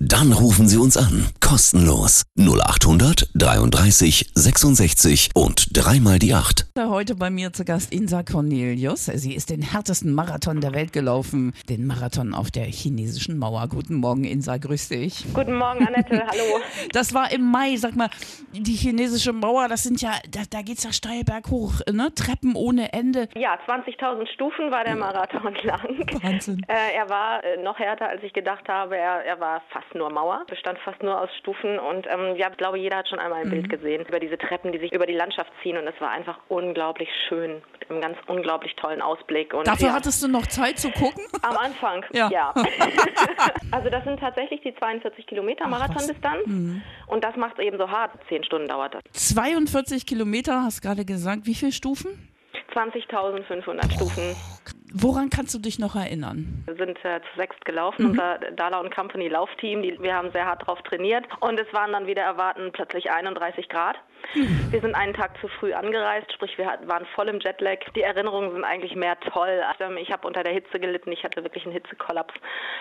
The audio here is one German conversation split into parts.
Dann rufen Sie uns an. Kostenlos. 0800 33 66 und dreimal die 8. Heute bei mir zu Gast Insa Cornelius. Sie ist den härtesten Marathon der Welt gelaufen, den Marathon auf der chinesischen Mauer. Guten Morgen, Insa, grüß dich. Guten Morgen, Annette, hallo. Das war im Mai, sag mal, die chinesische Mauer, das sind ja, da, da geht's ja steil berghoch, ne? Treppen ohne Ende. Ja, 20.000 Stufen war der Marathon lang. Wahnsinn. Äh, er war äh, noch härter, als ich gedacht habe. Er, er war fast nur Mauer, bestand fast nur aus Stufen und ähm, ja, ich glaube, jeder hat schon einmal ein Mhm. Bild gesehen über diese Treppen, die sich über die Landschaft ziehen und es war einfach unglaublich schön mit einem ganz unglaublich tollen Ausblick. Und Dafür ja, hattest du noch Zeit zu gucken? am Anfang, Ja. ja. also das sind tatsächlich die 42 Kilometer Ach, was. Mhm. Marathondistanz und das macht es eben so hart. Zehn Stunden dauert das. 42 Kilometer, hast gerade gesagt. Wie viele Stufen? 20.500 Stufen. Woran kannst du dich noch erinnern? Wir sind äh, zu sechst gelaufen, unser Dala und Company Laufteam. Die, wir haben sehr hart drauf trainiert und es waren dann wieder erwarten plötzlich 31 Grad. Wir sind einen Tag zu früh angereist, sprich wir waren voll im Jetlag. Die Erinnerungen sind eigentlich mehr toll. Also, ich habe unter der Hitze gelitten, ich hatte wirklich einen Hitzekollaps,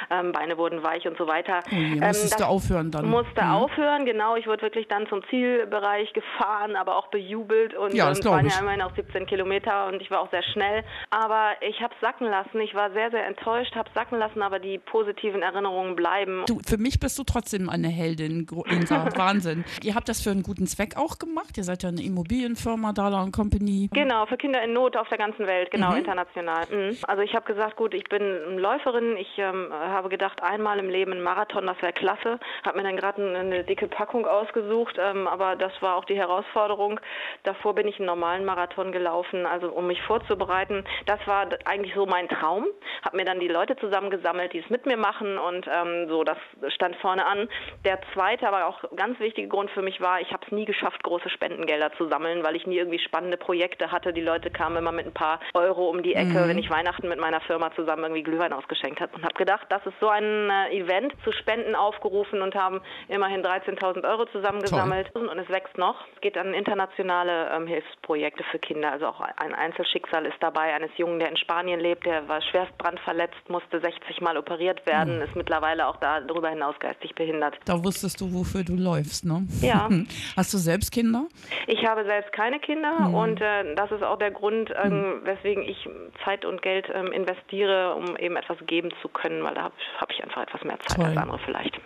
ähm, Beine wurden weich und so weiter. Oh Ähm, musstest du aufhören dann? musste Mhm. aufhören, genau. Ich wurde wirklich dann zum Zielbereich gefahren, aber auch bejubelt und Ja, ähm, das es glaub waren ich. ja immerhin auch 17 Kilometer und ich war auch sehr schnell. Aber ich habe sacken lassen. Ich war sehr, sehr enttäuscht, habe sacken lassen, aber die positiven Erinnerungen bleiben. Du, für mich bist du trotzdem eine Heldin, Insa. Wahnsinn. Ihr habt das für einen guten Zweck auch gemacht. Ihr seid ja eine Immobilienfirma, Dala und Company. Genau, für Kinder in Not auf der ganzen Welt, genau, international. Mhm. Also ich habe gesagt, gut, ich bin Läuferin, ich ähm, habe gedacht, einmal im Leben ein Marathon, das wäre klasse. Habe mir dann gerade eine, eine dicke Packung ausgesucht, ähm, aber das war auch die Herausforderung. Davor bin ich einen normalen Marathon gelaufen, also um mich vorzubereiten. Das war d- eigentlich so mein Traum. Habe mir dann die Leute zusammengesammelt, die es mit mir machen und ähm, so, das stand vorne an. Der zweite, aber auch ganz wichtige Grund für mich war, ich habe es nie geschafft, große Spendengelder zu sammeln, weil ich nie irgendwie spannende Projekte hatte. Die Leute kamen immer mit ein paar Euro um die Ecke, wenn ich Weihnachten mit meiner Firma zusammen irgendwie Glühwein ausgeschenkt habe und habe gedacht, das ist so ein äh, Event zu Spenden aufgerufen und haben immerhin 13.000 Euro zusammengesammelt und es wächst noch. Es geht an internationale ähm, Hilfsprojekte für Kinder. Also auch ein Einzelschicksal ist dabei eines Jungen, der in Spanien lebt, der war schwerst brandverletzt, musste 60 Mal operiert werden, ist mittlerweile auch darüber hinaus geistig behindert. Da wusstest du, wofür du läufst, ne? Ja. Hast du selbst Kinder? Ich habe selbst keine Kinder und äh, das ist auch der Grund, ähm, weswegen ich Zeit und Geld ähm, investiere, um eben etwas geben zu können, weil da habe hab ich einfach etwas mehr Zeit Toll. als andere vielleicht.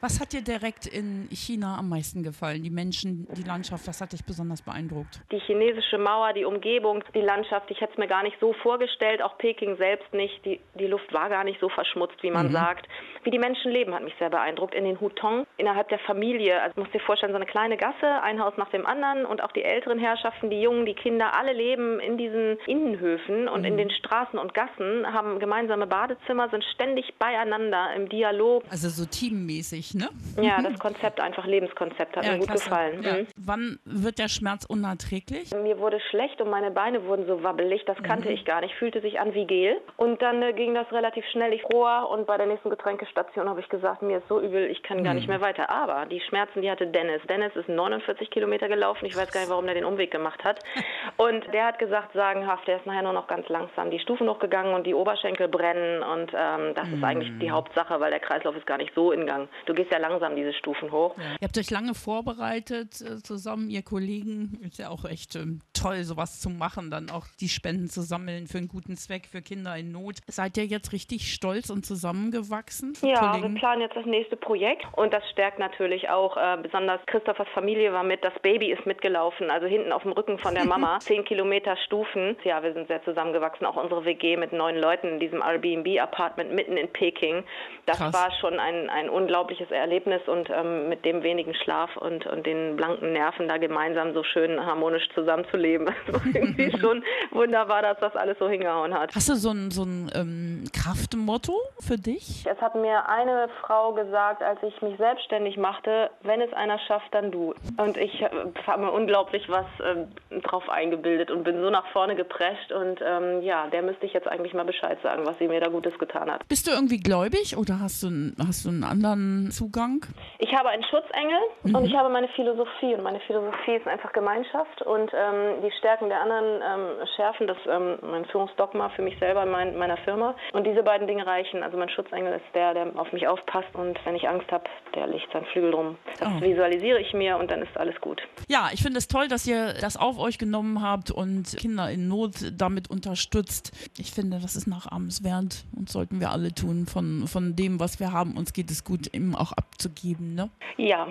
Was hat dir direkt in China am meisten gefallen? Die Menschen, die Landschaft, was hat dich besonders beeindruckt? Die chinesische Mauer, die Umgebung, die Landschaft, ich hätte es mir gar nicht so vorgestellt, auch Peking selbst nicht. Die, die Luft war gar nicht so verschmutzt, wie man sagt. Wie die Menschen leben, hat mich sehr beeindruckt. In den Hutong, innerhalb der Familie. Also musst dir vorstellen, so eine kleine Gasse, ein Haus nach dem anderen und auch die älteren Herrschaften, die Jungen, die Kinder, alle leben in diesen Innenhöfen und in den Straßen und Gassen, haben gemeinsame Badezimmer, sind ständig beieinander im Dialog. Also so teammäßig, ne? Ja, das Konzept, einfach Lebenskonzept, hat mir gut klasse. gefallen. Ja. Mhm. Wann wird der Schmerz unerträglich? Mir wurde schlecht und meine Beine wurden so wabbelig, das kannte ich gar nicht, fühlte sich an wie Gel. Und dann äh, ging das relativ schnell, ich fror und bei der nächsten Getränkestation habe ich gesagt, mir ist so übel, ich kann gar nicht mehr weiter. Aber die Schmerzen, die hatte Dennis. Dennis ist 49 Kilometer gelaufen, ich weiß gar nicht, warum der den Umweg gemacht hat. Und der hat gesagt, sagenhaft, der ist nachher nur noch ganz langsam die Stufen hochgegangen und die Oberschenkel brennen und ähm, das ist eigentlich die Hauptsache, weil der Kreislauf ist gar nicht so in Gang. Du gehst ja langsam diese Stufen hoch. Ihr habt euch lange vorbereitet äh, zusammen, ihr Kollegen. Ist ja auch echt ähm, toll, sowas zu machen, dann auch die Spenden zu sammeln für einen guten Zweck, für Kinder in Not. Seid ihr jetzt richtig stolz und zusammengewachsen? Ja, Kollegen? wir planen jetzt das nächste Projekt und das stärkt natürlich auch äh, besonders Christophers Familie war mit, das Baby ist mitgelaufen, also hinten auf dem Rücken von der Mama, zehn Kilometer Stufen. Ja, wir sind sehr zusammengewachsen, auch unsere WG mit neun Leuten in diesem Airbnb-Apartment mitten in Peking. Das Krass. war schon ein, ein unglaubliches Erlebnis und ähm, mit dem wenigen Schlaf und, und den blanken Nerven da gemeinsam so schön harmonisch zusammenzuleben. War irgendwie schon wunderbar, dass das alles so hingehauen hat. Hast du so ein, so ein ähm, Kraftmotto für dich? Es hat mir eine Frau gesagt, als ich mich selbstständig machte, wenn es einer schafft, dann du. Und ich äh, habe mir unglaublich was ähm, drauf eingebildet und bin so nach vorne geprescht. Und ähm, ja, der müsste ich jetzt eigentlich mal Bescheid sagen, was sie mir da Gutes getan hat. Bist du irgendwie gläubig oder hast du, einen- hast du einen anderen Zugang? Ich habe einen Schutzengel und ich habe meine Philosophie. Und meine Philosophie ist einfach Gemeinschaft und ähm, die Stärken der anderen ähm, schärfen. Das ähm, mein Führungsdogma für mich selber in mein, meiner meiner Firma. Und diese beiden Dinge reichen. Also mein Schutzengel ist der, der auf mich aufpasst und wenn ich Angst habe, der legt seinen Flügel drum. Das oh. visualisiere ich mir und dann ist alles gut. Ja, ich finde es toll, dass ihr das auf euch genommen habt und Kinder in Not damit unterstützt. Ich finde, das ist nachahmenswert und sollten wir alle tun. Von, von dem, was wir haben, uns geht es gut, eben auch abzugeben. Ne? Ja,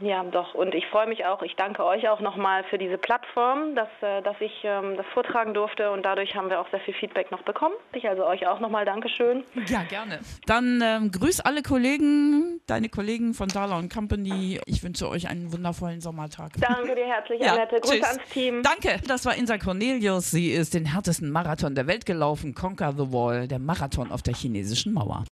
ja, doch. Und ich freue mich auch. Ich danke euch auch nochmal für diese Plattform, dass, äh, dass ich ähm, das vortragen durfte. Und dadurch haben wir auch sehr viel Feedback noch bekommen. Ich also euch auch nochmal Dankeschön. Ja, gerne. Dann ähm, grüß alle Kollegen, deine Kollegen von Dala Company. Ich wünsche euch einen wundervollen Sommertag. Danke dir herzlich, ja, Annette. Grüße ans Team. Danke. Das war Insa Cornelius. Sie ist den härtesten Marathon der Welt gelaufen. Conquer the Wall, der Marathon auf der chinesischen Mauer.